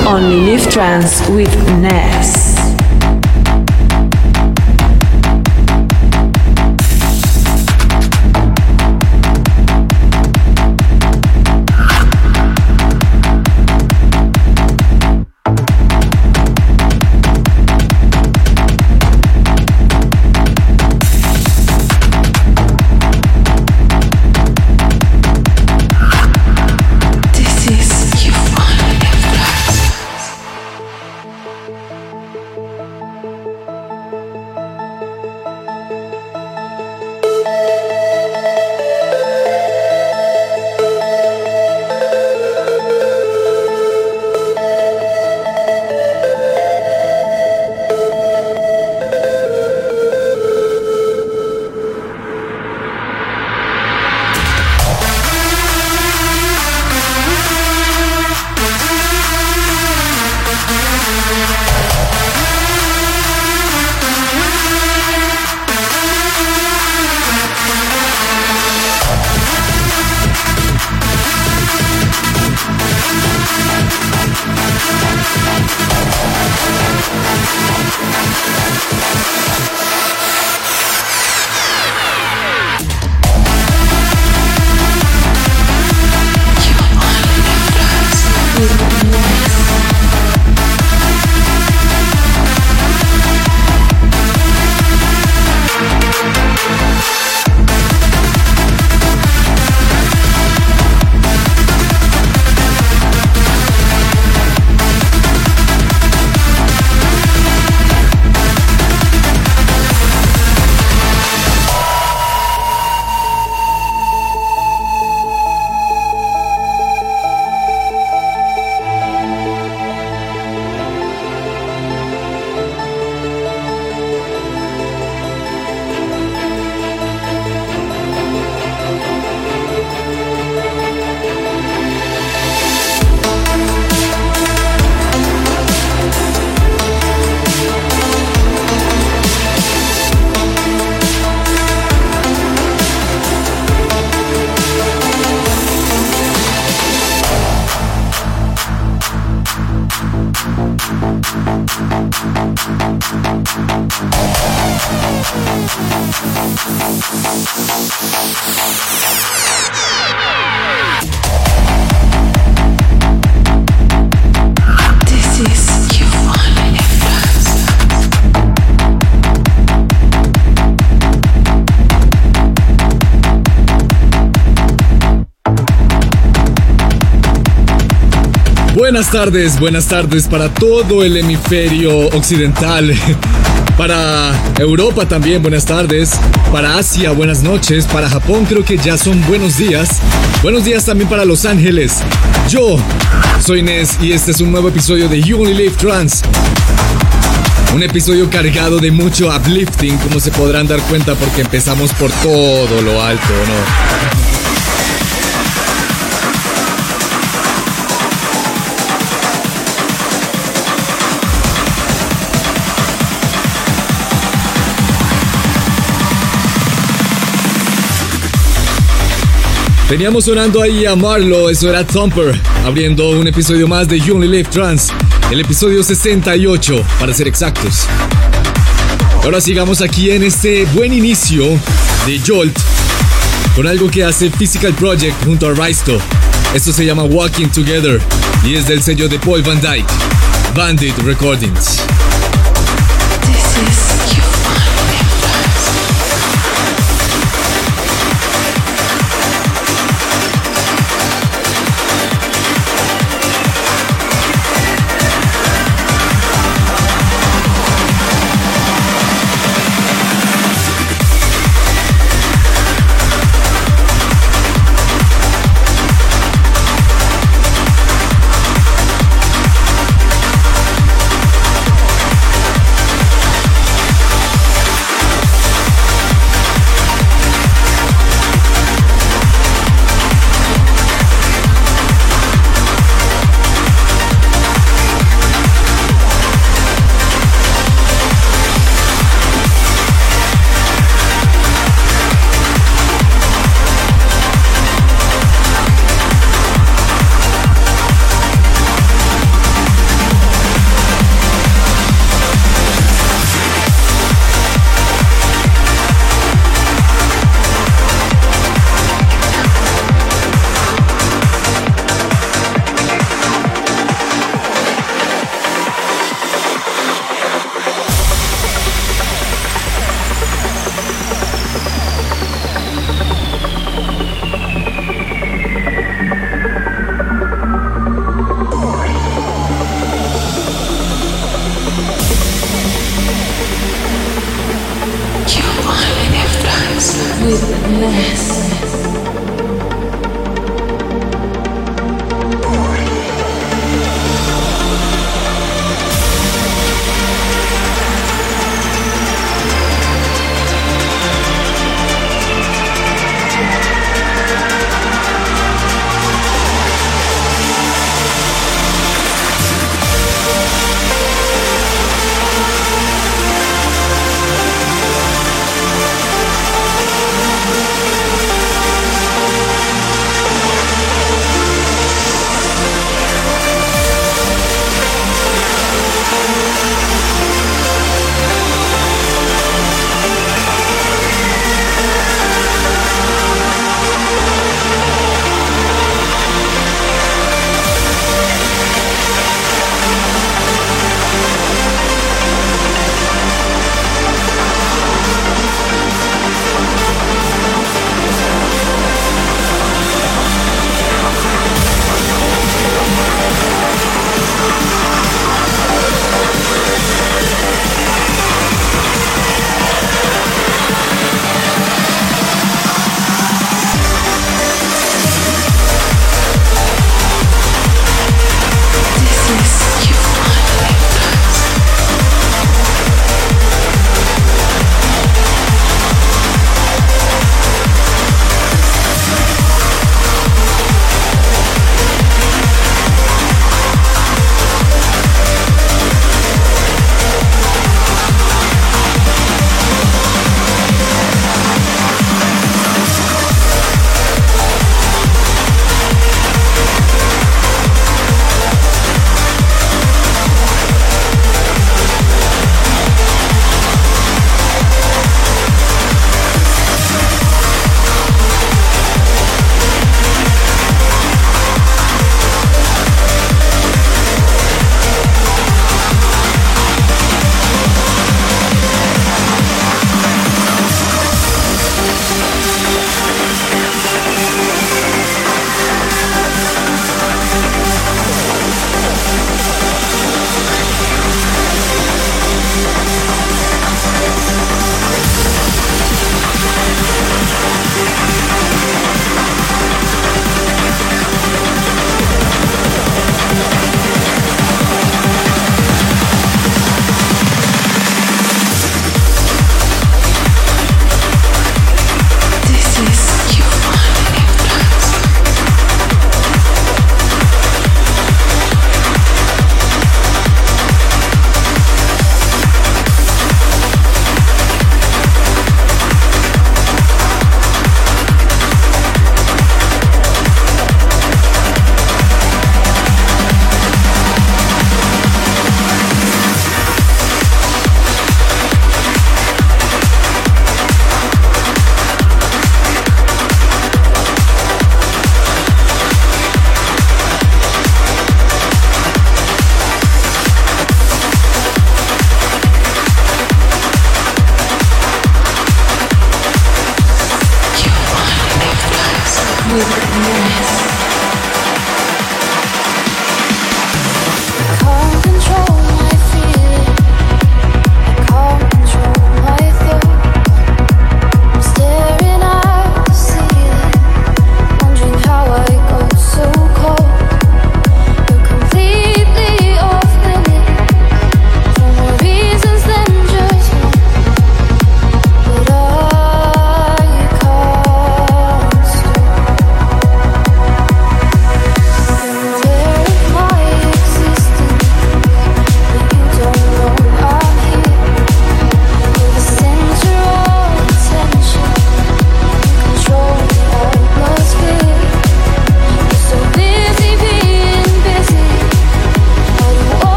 Do You Only Live Trance with Ness. Buenas tardes, buenas tardes para todo el hemisferio occidental. Para Europa también, buenas tardes. Para Asia, buenas noches. Para Japón creo que ya son buenos días. Buenos días también para Los Ángeles. Yo soy Nes y este es un nuevo episodio de You Only Live Trans. Un episodio cargado de mucho uplifting, como se podrán dar cuenta porque empezamos por todo lo alto, ¿no? Teníamos sonando ahí a Marlo, eso era Thumper, abriendo un episodio más de You Only Live Trans, el episodio 68, para ser exactos. Ahora sigamos aquí en este buen inicio de Jolt, con algo que hace Physical Project junto a Risto. Esto se llama Walking Together y es del sello de Paul Van Dyke, Bandit Recordings.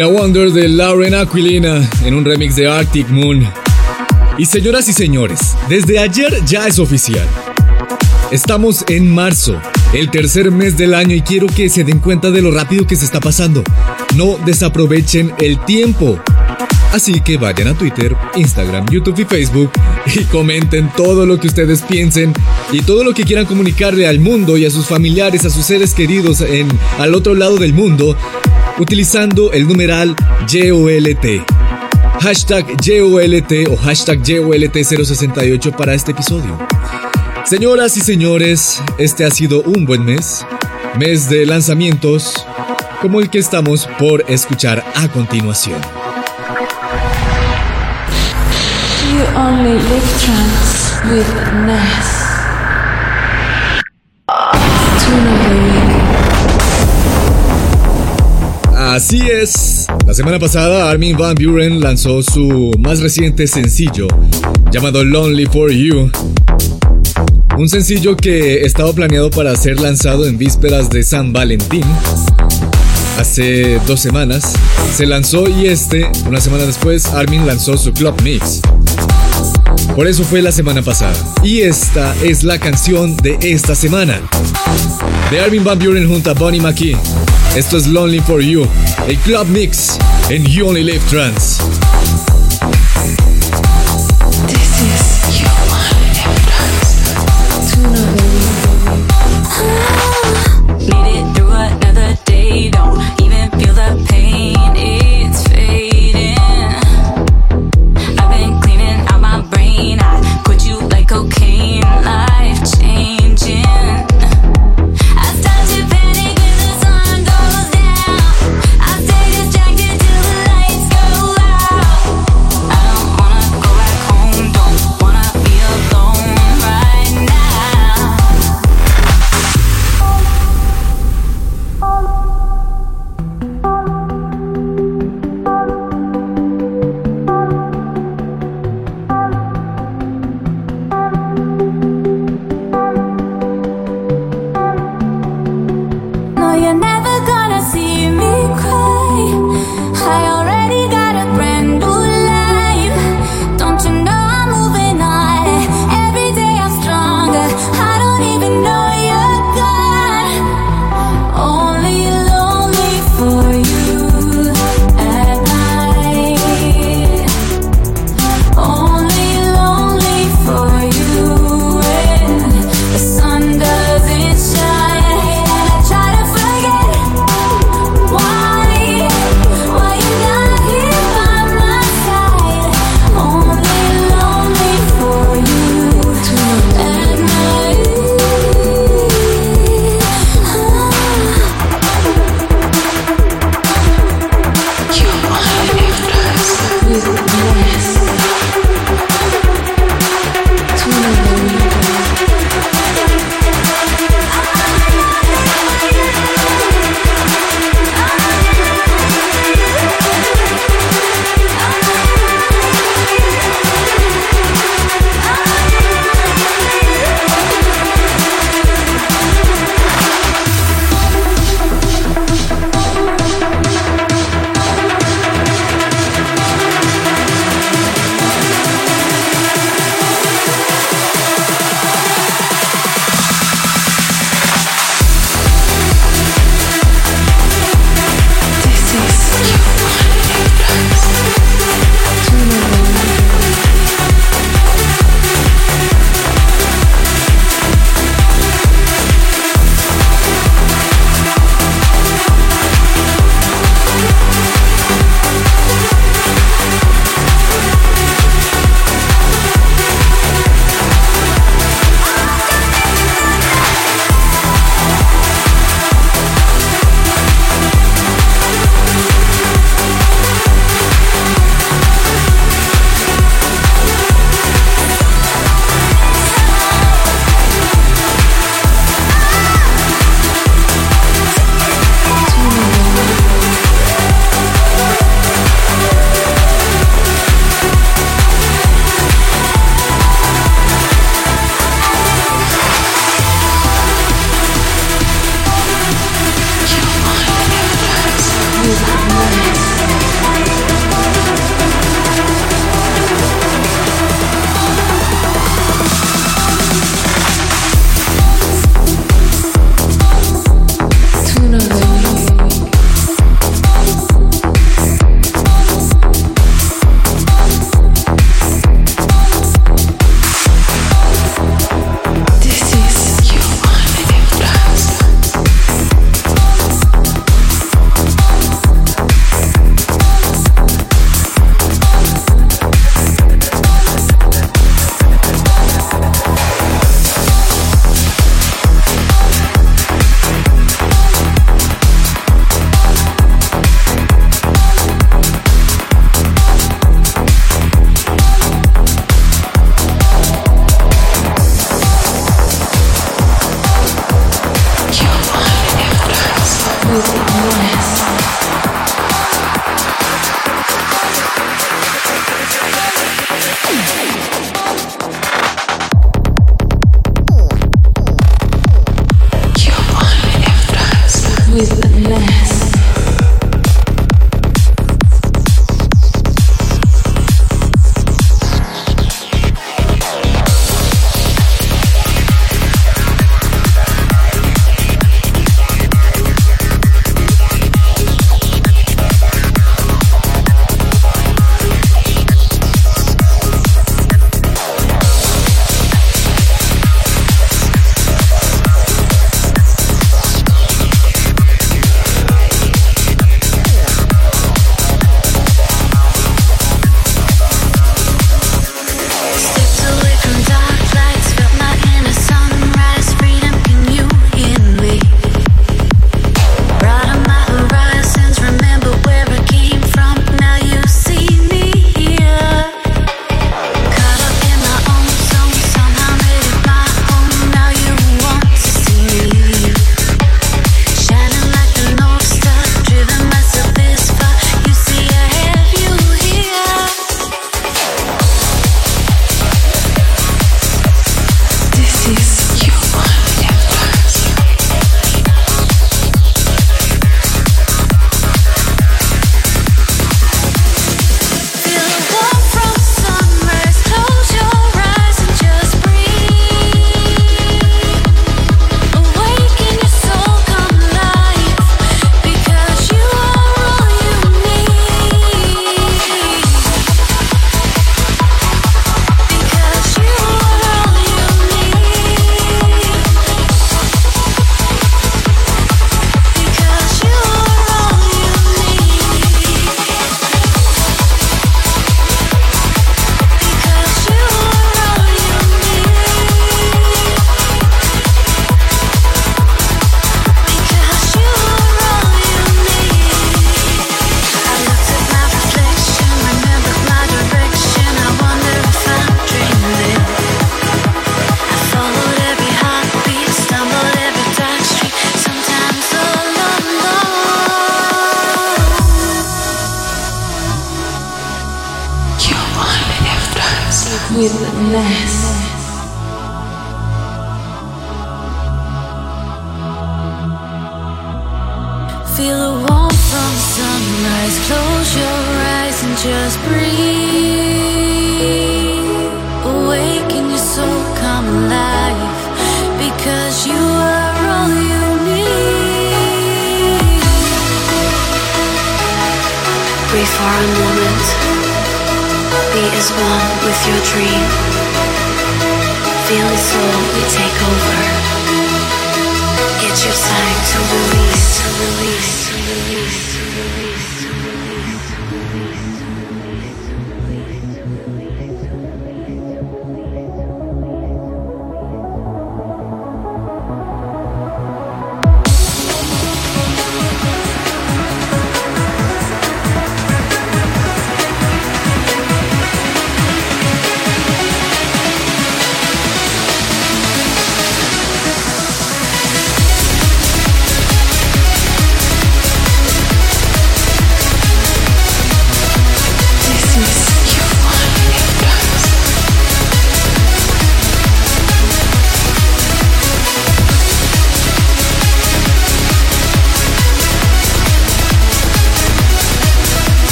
Era Wonder de Lauren Aquilina en un remix de Arctic Moon. Y señoras y señores, desde ayer ya es oficial. Estamos en marzo, el tercer mes del año y quiero que se den cuenta de lo rápido que se está pasando. No desaprovechen el tiempo. Así que vayan a Twitter, Instagram, YouTube y Facebook y comenten todo lo que ustedes piensen y todo lo que quieran comunicarle al mundo y a sus familiares, a sus seres queridos en al otro lado del mundo utilizando el numeral YOLT. Hashtag YOLT o hashtag YOLT068 para este episodio. Señoras y señores, este ha sido un buen mes. Mes de lanzamientos como el que estamos por escuchar a continuación. Así es. La semana pasada Armin Van Buren lanzó su más reciente sencillo llamado Lonely for You. Un sencillo que estaba planeado para ser lanzado en vísperas de San Valentín. Hace dos semanas se lanzó y este, una semana después, Armin lanzó su Club Mix. Por eso fue la semana pasada. Y esta es la canción de esta semana. De Armin Van Buren junto a Bonnie McKee. Esto es Lonely for You, el Club Mix en You Only Live Trance.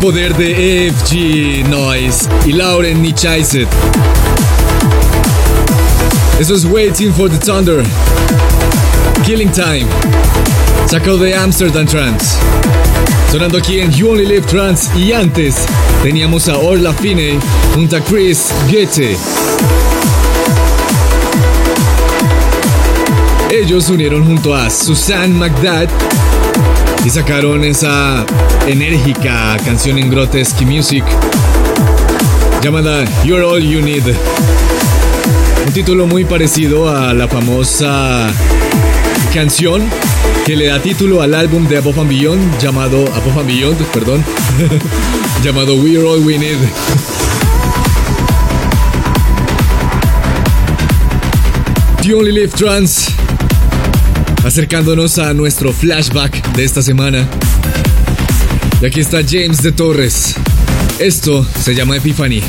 Poder de EFG Noise y Lauren Nichaiset. Eso es Waiting for the Thunder. Killing Time. Sacado de Amsterdam Trance. Sonando aquí en You Only Live Trance y antes teníamos a Orla Finney junto a Chris Goethe. Ellos unieron junto a Susanne McDad y sacaron esa enérgica canción en Grotesque Music llamada You're All You Need. Un título muy parecido a la famosa canción que le da título al álbum de Above and Beyond llamado Above and Beyond, perdón, llamado We're All We Need. The Only Live Trans acercándonos a nuestro flashback de esta semana. Y aquí está James de Torres. Esto se llama Epiphany.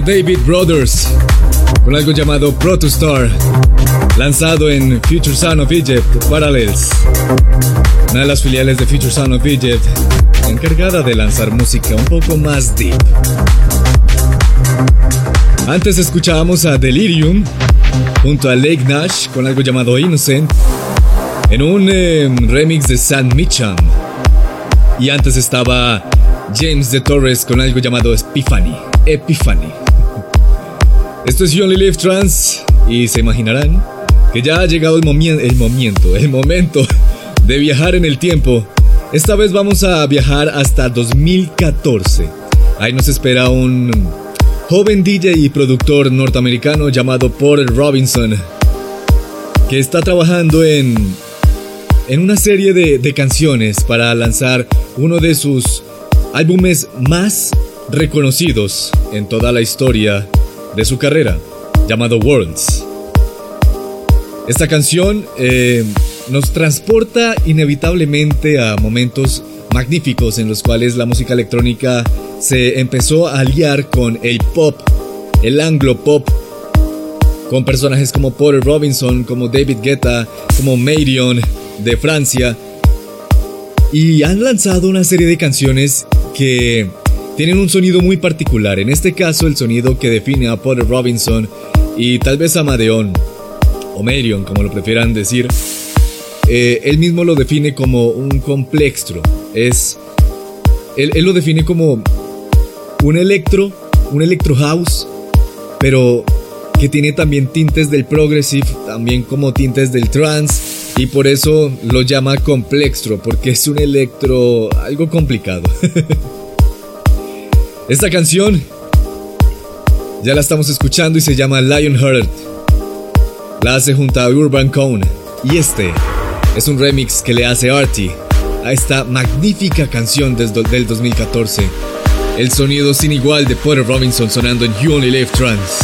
David Brothers, con algo llamado Protostar, lanzado en Future Sound of Egypt Parallels, una de las filiales de Future Sound of Egypt, encargada de lanzar música un poco más deep. Antes escuchábamos a Delirium junto a Lake Nash con algo llamado Innocent en un eh, remix de San Michan. Y antes estaba James de Torres con algo llamado Epiphany. Epiphany. Esto es You Only Live Trans y se imaginarán que ya ha llegado el, el momento, el momento de viajar en el tiempo. Esta vez vamos a viajar hasta 2014. Ahí nos espera un joven DJ y productor norteamericano llamado Paul Robinson, que está trabajando en, en una serie de canciones para lanzar uno de sus álbumes más reconocidos en toda la historia de su carrera, llamado Worlds. Esta canción eh, nos transporta inevitablemente a momentos magníficos en los cuales la música electrónica se empezó a aliar con el pop, el anglo pop, con personajes como Paul Robinson, como David Guetta, como Marion de Francia, y han lanzado una serie de canciones que tienen un sonido muy particular, en este caso el sonido que define a Paul Robinson y tal vez a Madeon, o Marion como lo prefieran decir, eh, él mismo lo define como un complextro, es, él, él lo define como un electro, un electro house, pero que tiene también tintes del progressive, también como tintes del trance, y por eso lo llama complextro, porque es un electro algo complicado. Esta canción ya la estamos escuchando y se llama Lionheart. La hace junto a Urban Cone. Y este es un remix que le hace Artie a esta magnífica canción del 2014. El sonido sin igual de Porter Robinson sonando en You Only Live Trance.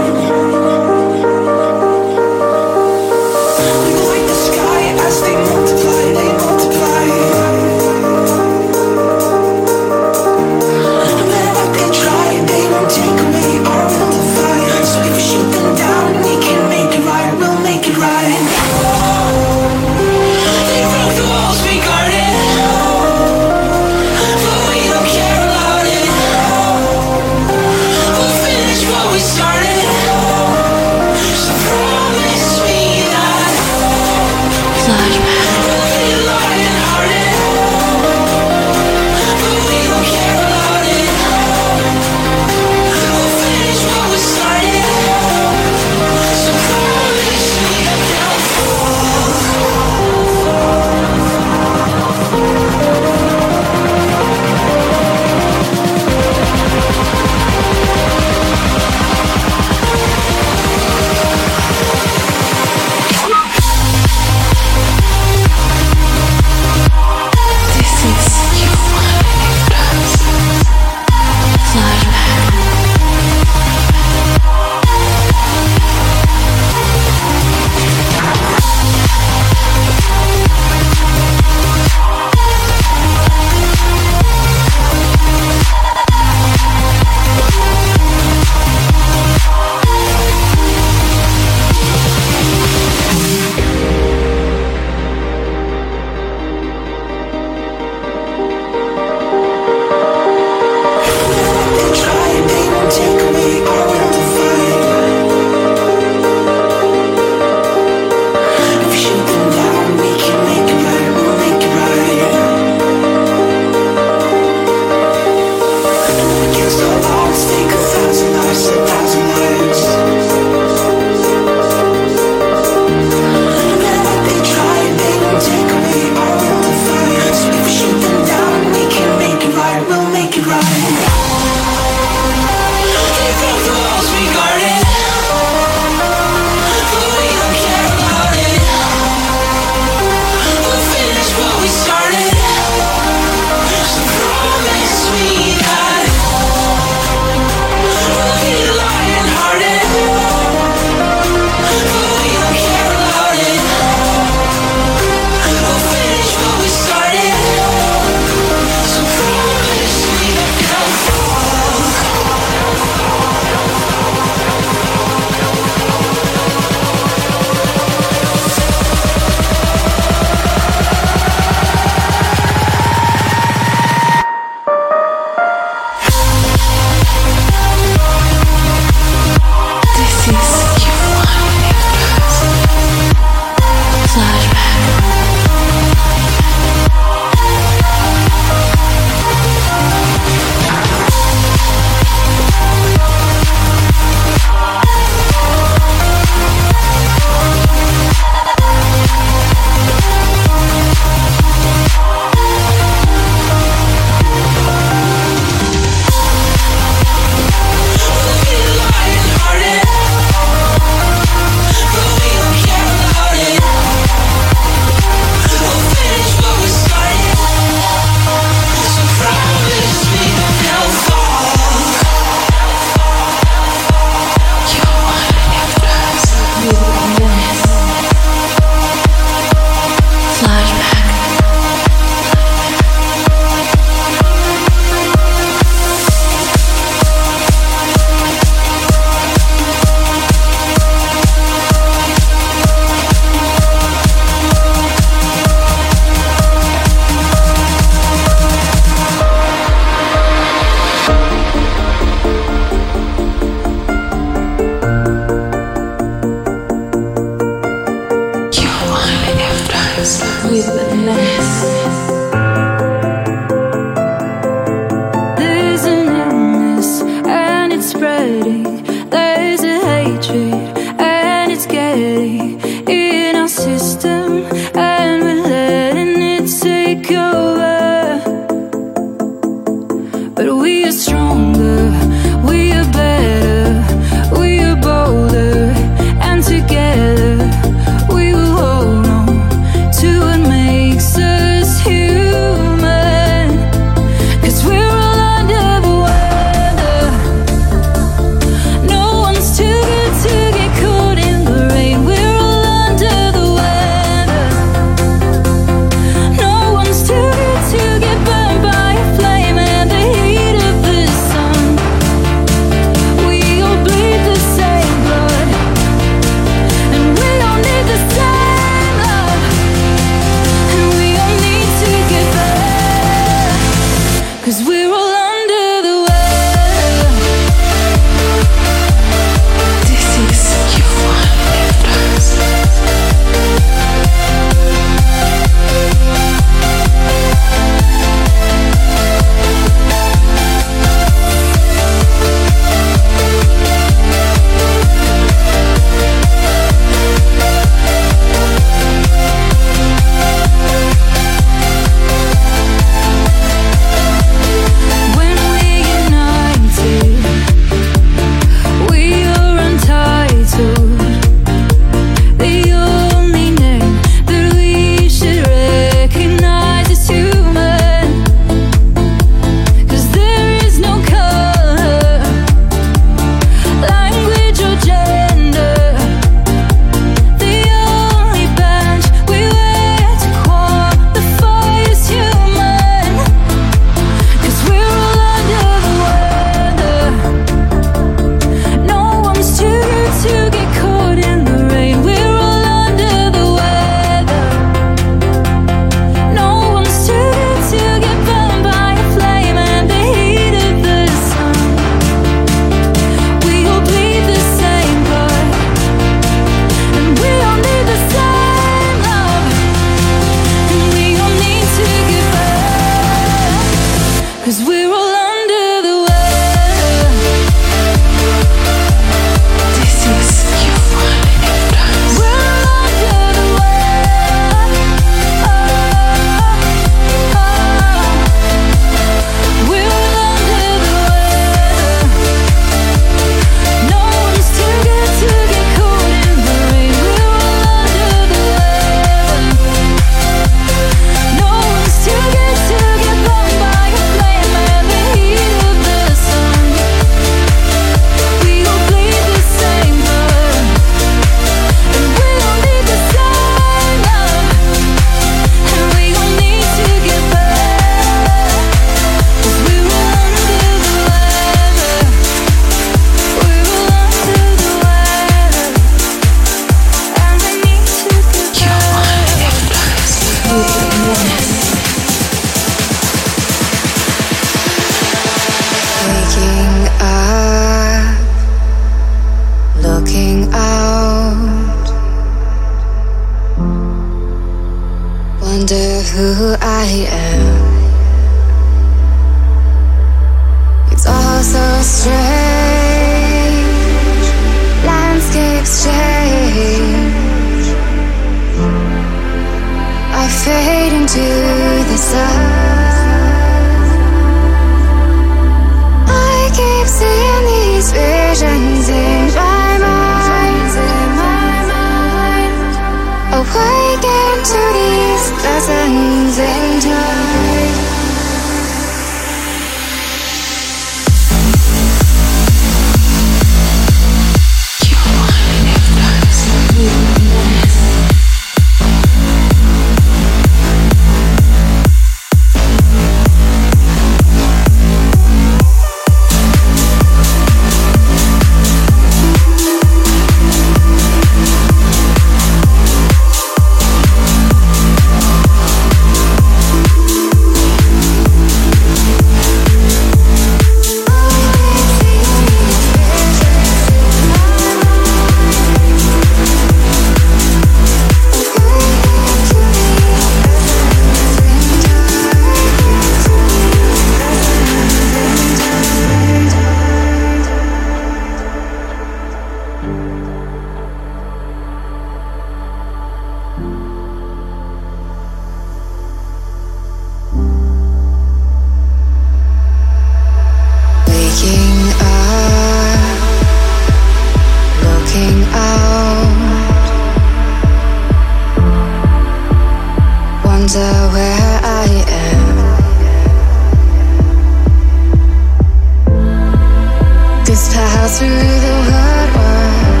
to the hard hardwire.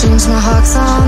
Change my heart's on.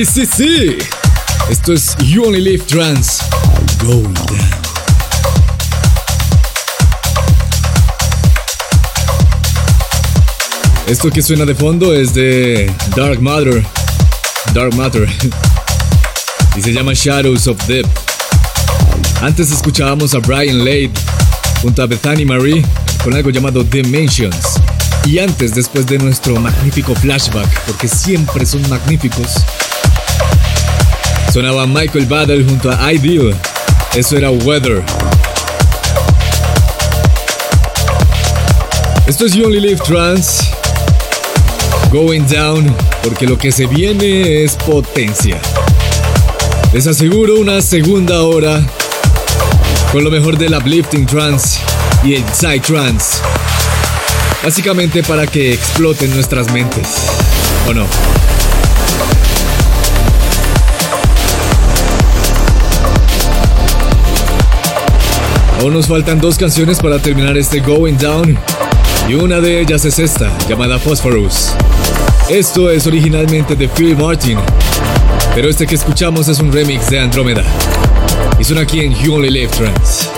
Sí, sí, sí. Esto es You Only Live Trans. Go down. Esto que suena de fondo es de Dark Matter. Dark Matter. y se llama Shadows of Death. Antes escuchábamos a Brian Lade junto a Bethany Marie con algo llamado Dimensions. Y antes, después de nuestro magnífico flashback, porque siempre son magníficos, sonaba Michael Battle junto a Ideal. Eso era Weather. Esto es You Only Live Trans. Going Down, porque lo que se viene es potencia. Les aseguro una segunda hora con lo mejor del uplifting trance y el side trance. Básicamente para que exploten nuestras mentes. ¿O no? Aún nos faltan dos canciones para terminar este Going Down. Y una de ellas es esta, llamada Phosphorus. Esto es originalmente de Phil Martin, pero este que escuchamos es un remix de Andrómeda. Y suena aquí en You Only Live Trance.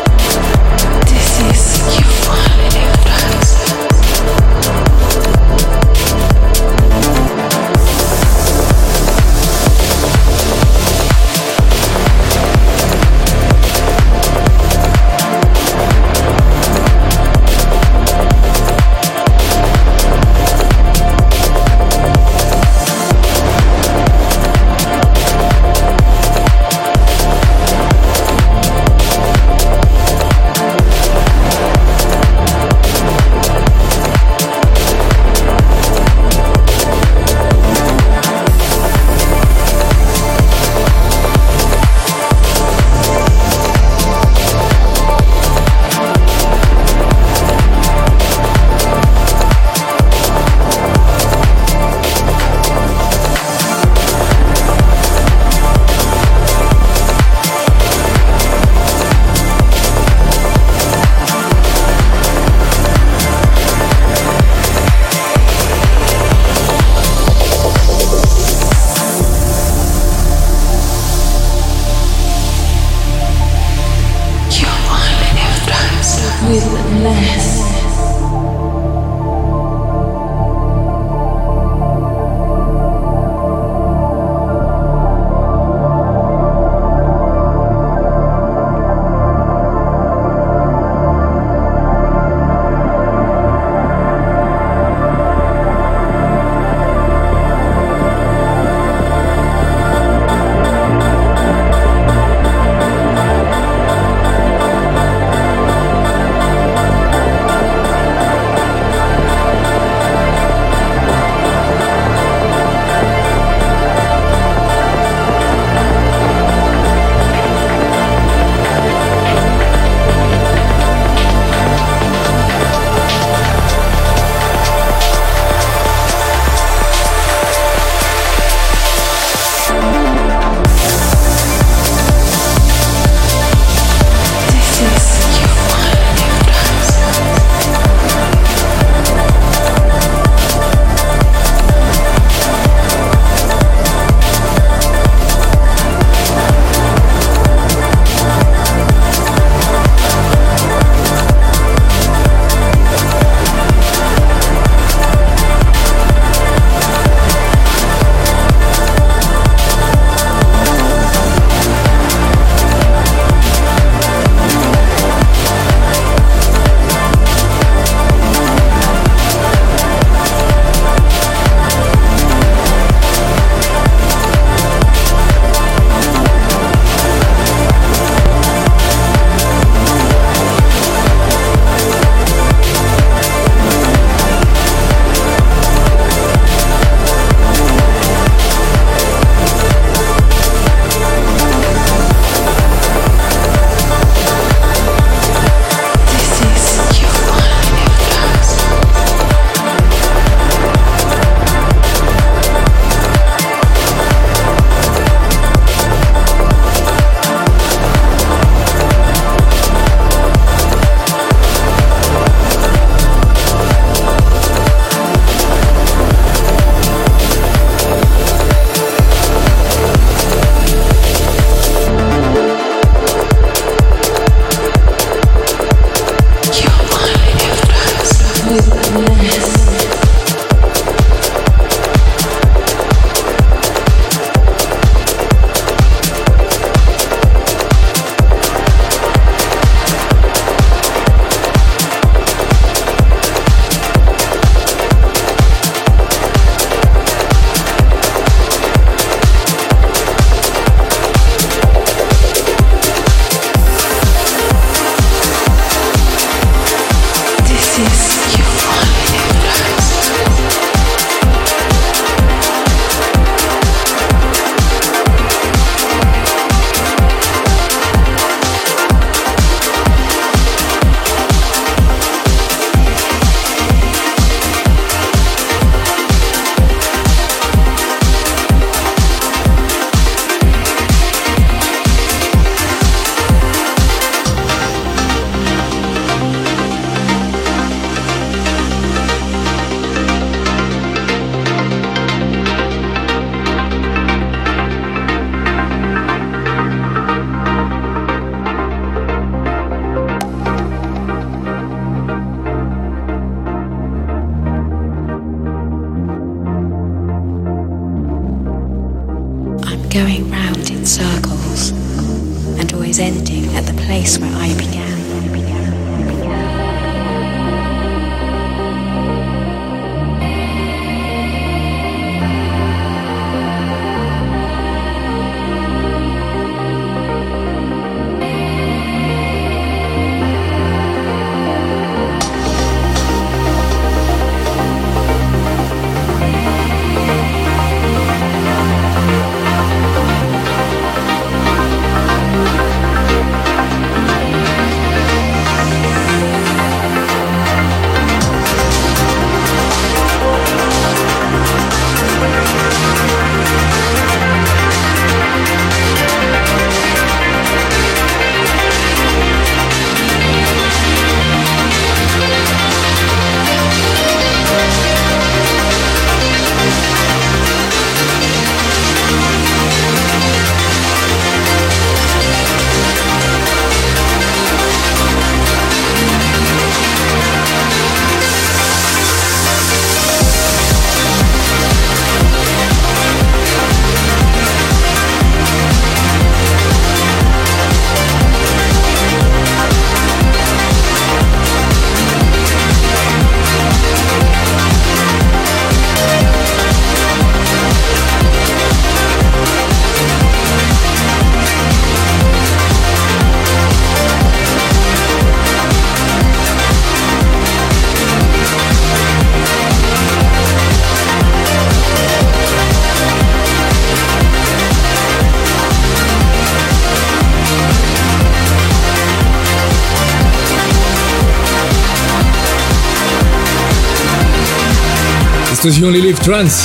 Esto es Only Live Trans.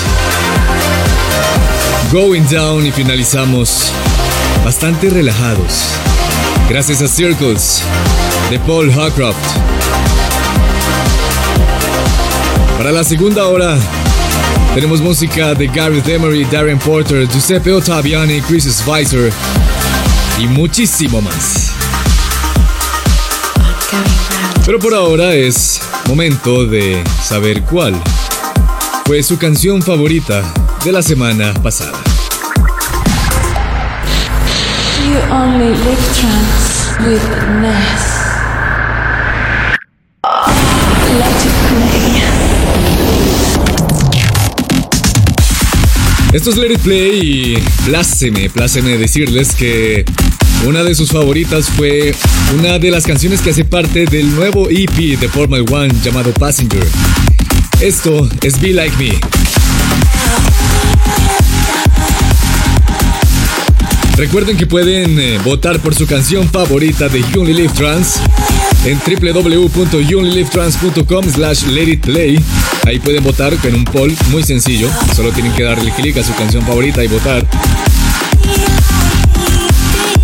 Going Down y finalizamos bastante relajados. Gracias a Circles de Paul Hawcroft. Para la segunda hora tenemos música de Gareth Emery, Darren Porter, Giuseppe Ottaviani, Chris Spicer y muchísimo más. Pero por ahora es momento de saber cuál fue su canción favorita de la semana pasada. You only live trance with Ness. Let it play. Esto es Let It Play y pláceme, pláceme decirles que una de sus favoritas fue una de las canciones que hace parte del nuevo EP de Formula One llamado Passenger. Esto es Be Like Me. Recuerden que pueden eh, votar por su canción favorita de Only Live Trans en www.youonlylivetrans.com slash play. Ahí pueden votar en un poll muy sencillo. Solo tienen que darle clic a su canción favorita y votar.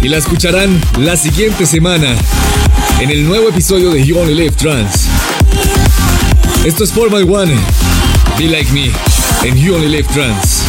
Y la escucharán la siguiente semana en el nuevo episodio de You Only Live Trans. Esto es Formal One. Be Like Me en You Only Live Trans.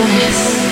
Nice.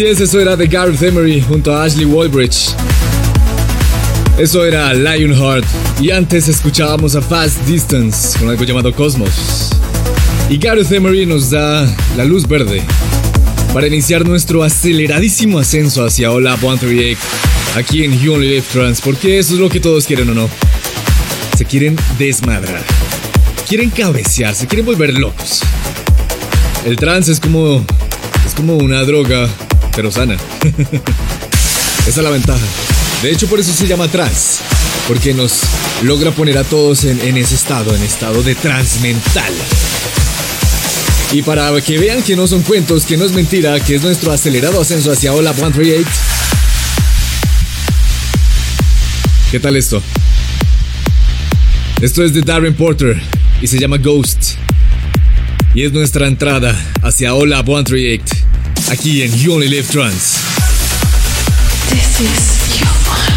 Así es, eso era de Gareth Emery junto a Ashley Walbridge. Eso era Lionheart. Y antes escuchábamos a Fast Distance con algo llamado Cosmos. Y Gareth Emery nos da la luz verde para iniciar nuestro aceleradísimo ascenso hacia Hola 138 aquí en You Only Live Trans, porque eso es lo que todos quieren o no. Se quieren desmadrar, quieren cabecear, se quieren volver locos. El trance es como es como una droga, pero sana. Esa es la ventaja. De hecho, por eso se llama trans, porque nos logra poner a todos en, ese estado, en estado de trans mental. Y para que vean que no son cuentos, que no es mentira, que es nuestro acelerado ascenso hacia Hola 138. ¿Qué tal esto? Esto es de Darren Porter y se llama Ghost. Y es nuestra entrada hacia Hola 138, aquí en You Only Live Trans. This is You Only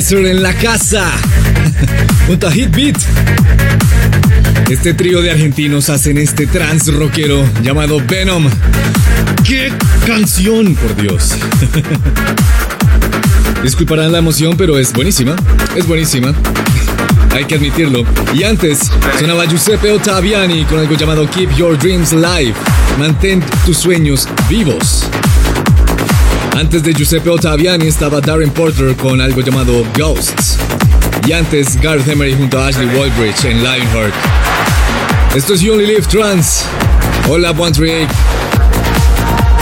Schweizer en la casa. Junto a Hit Beat. Este trío de argentinos hacen este trans rockero llamado Venom. ¡Qué canción, por Dios! Disculparán la emoción, pero es buenísima. Es buenísima. Hay que admitirlo. Y antes sonaba Giuseppe Ottaviani con algo llamado Keep Your Dreams Alive. Mantén tus sueños vivos. Antes de Giuseppe Ottaviani estaba Darren Porter con algo llamado Ghosts. Y antes Garth Emery junto a Ashley Wallbridge en Lionheart. Esto es You Only Live Trans. Hola, 138.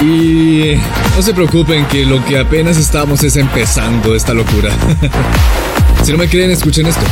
Y no se preocupen que lo que apenas estamos es empezando esta locura. si no me creen, escuchen esto.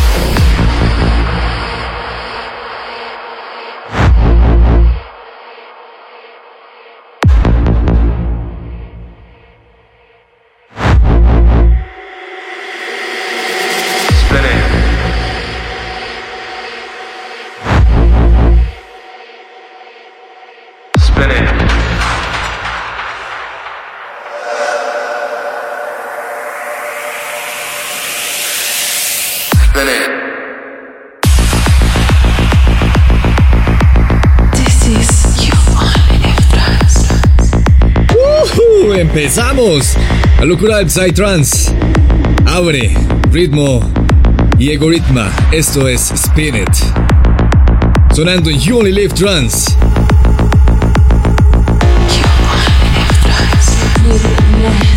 locura del Psytrance. Abre ritmo y egoritma. Esto es Spin It. Sonando en You Only Live Trance. You only live.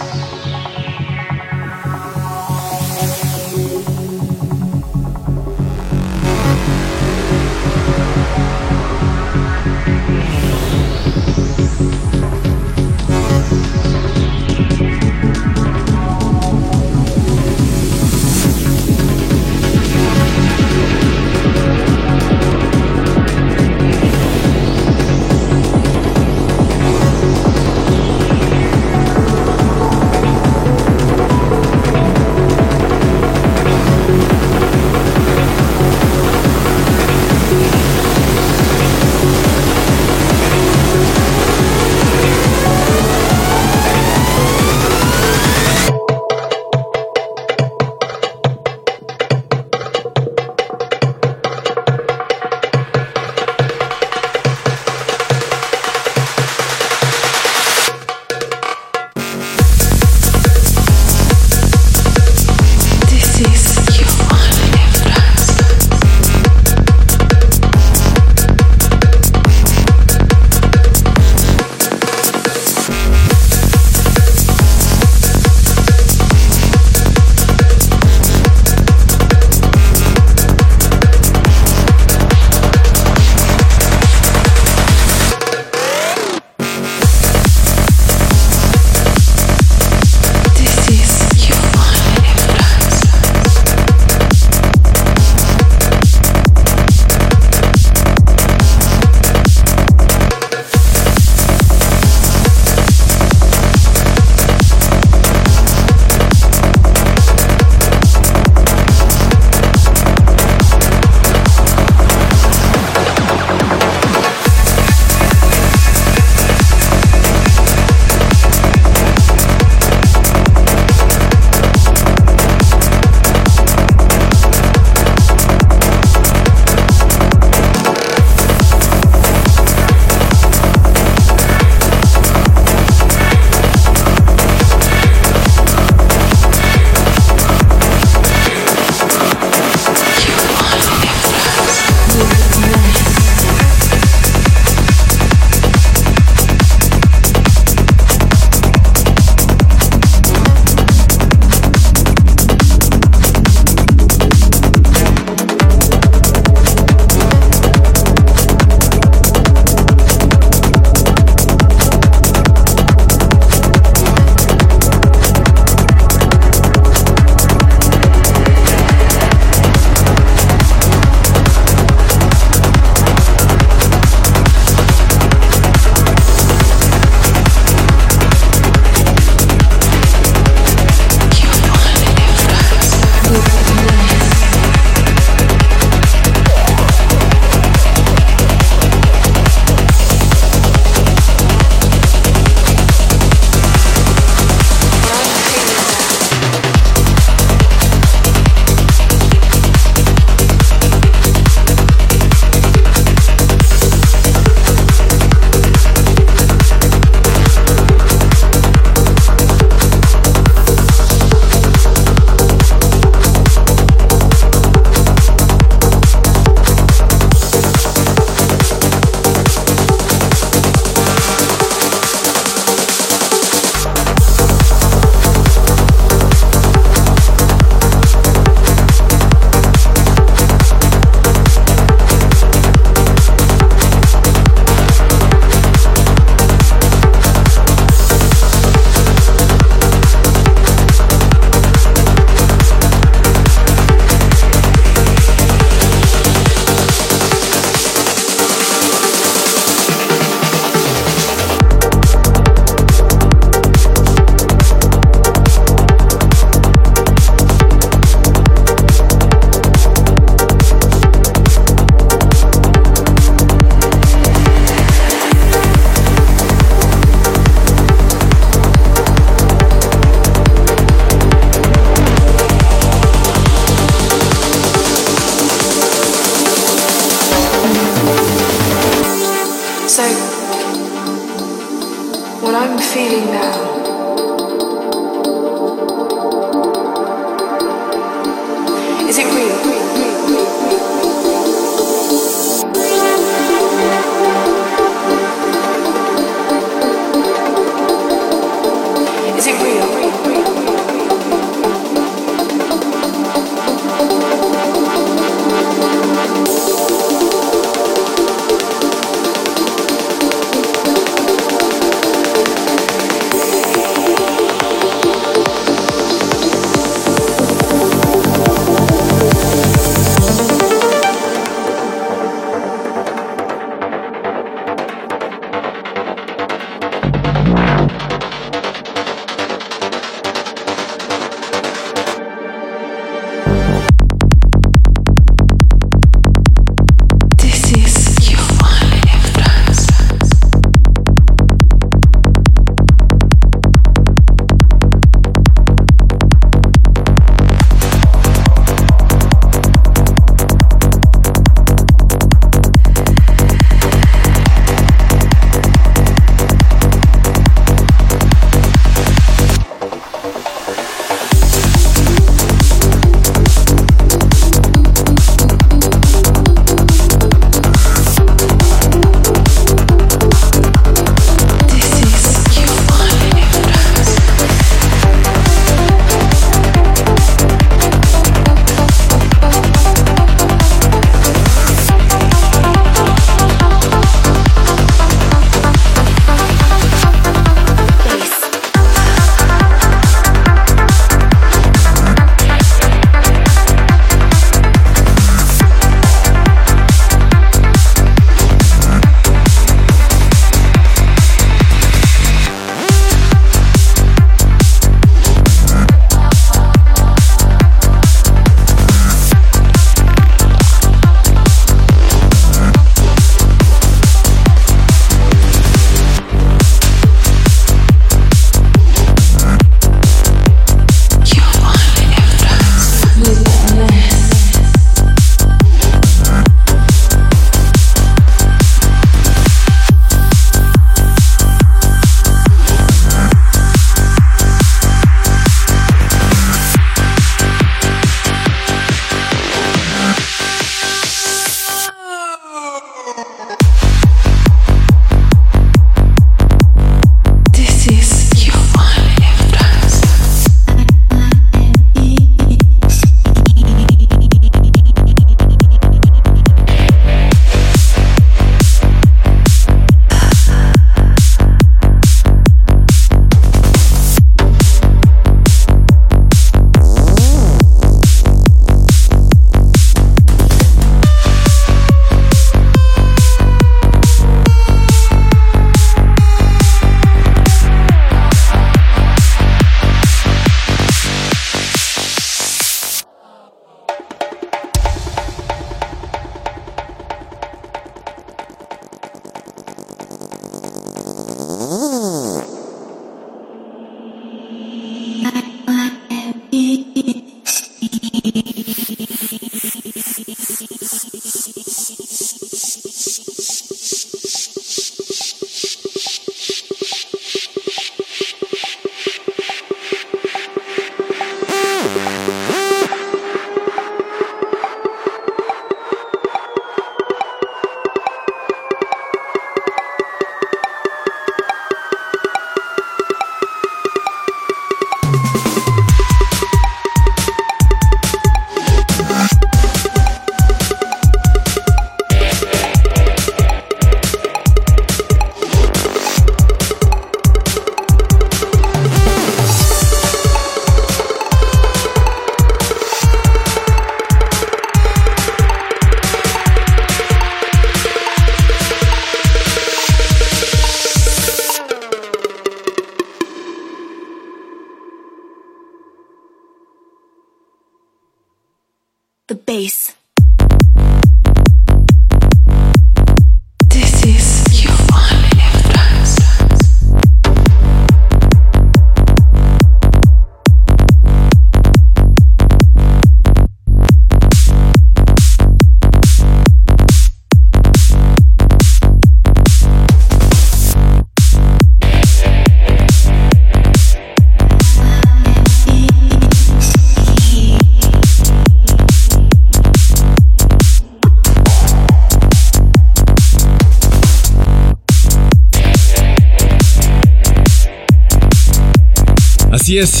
Así es.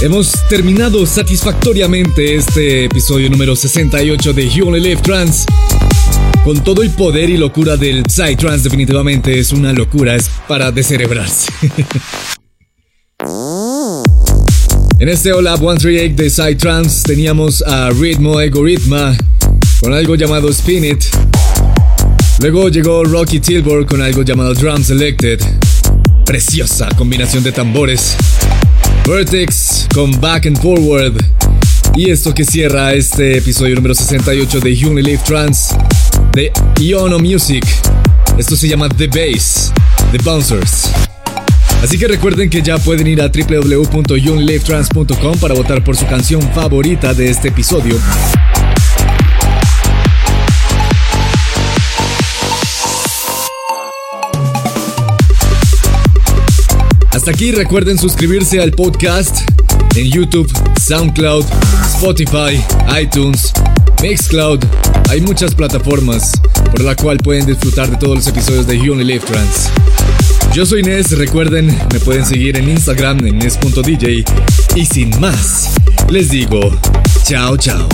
Hemos terminado satisfactoriamente este episodio número 68 de You Only Live Trans. Con todo el poder y locura del Psytrance, definitivamente es una locura, es para descerebrarse. en este Olab 138 de Psytrance teníamos a Ritmo Egoritma con algo llamado Spin It. Luego llegó Rocky Tilburg con algo llamado Drum Selected. Preciosa combinación de tambores. Vertex con Back and Forward. Y esto que cierra este episodio número 68 de Unilive Trans de Iono Music. Esto se llama The Bass, The Bouncers. Así que recuerden que ya pueden ir a www.unilivetrans.com para votar por su canción favorita de este episodio. Hasta aquí recuerden suscribirse al podcast en YouTube, SoundCloud, Spotify, iTunes, Mixcloud. Hay muchas plataformas por la cual pueden disfrutar de todos los episodios de You Only Trans. Yo soy Nes, recuerden, me pueden seguir en Instagram en nes.dj. Y sin más, les digo, chao chao.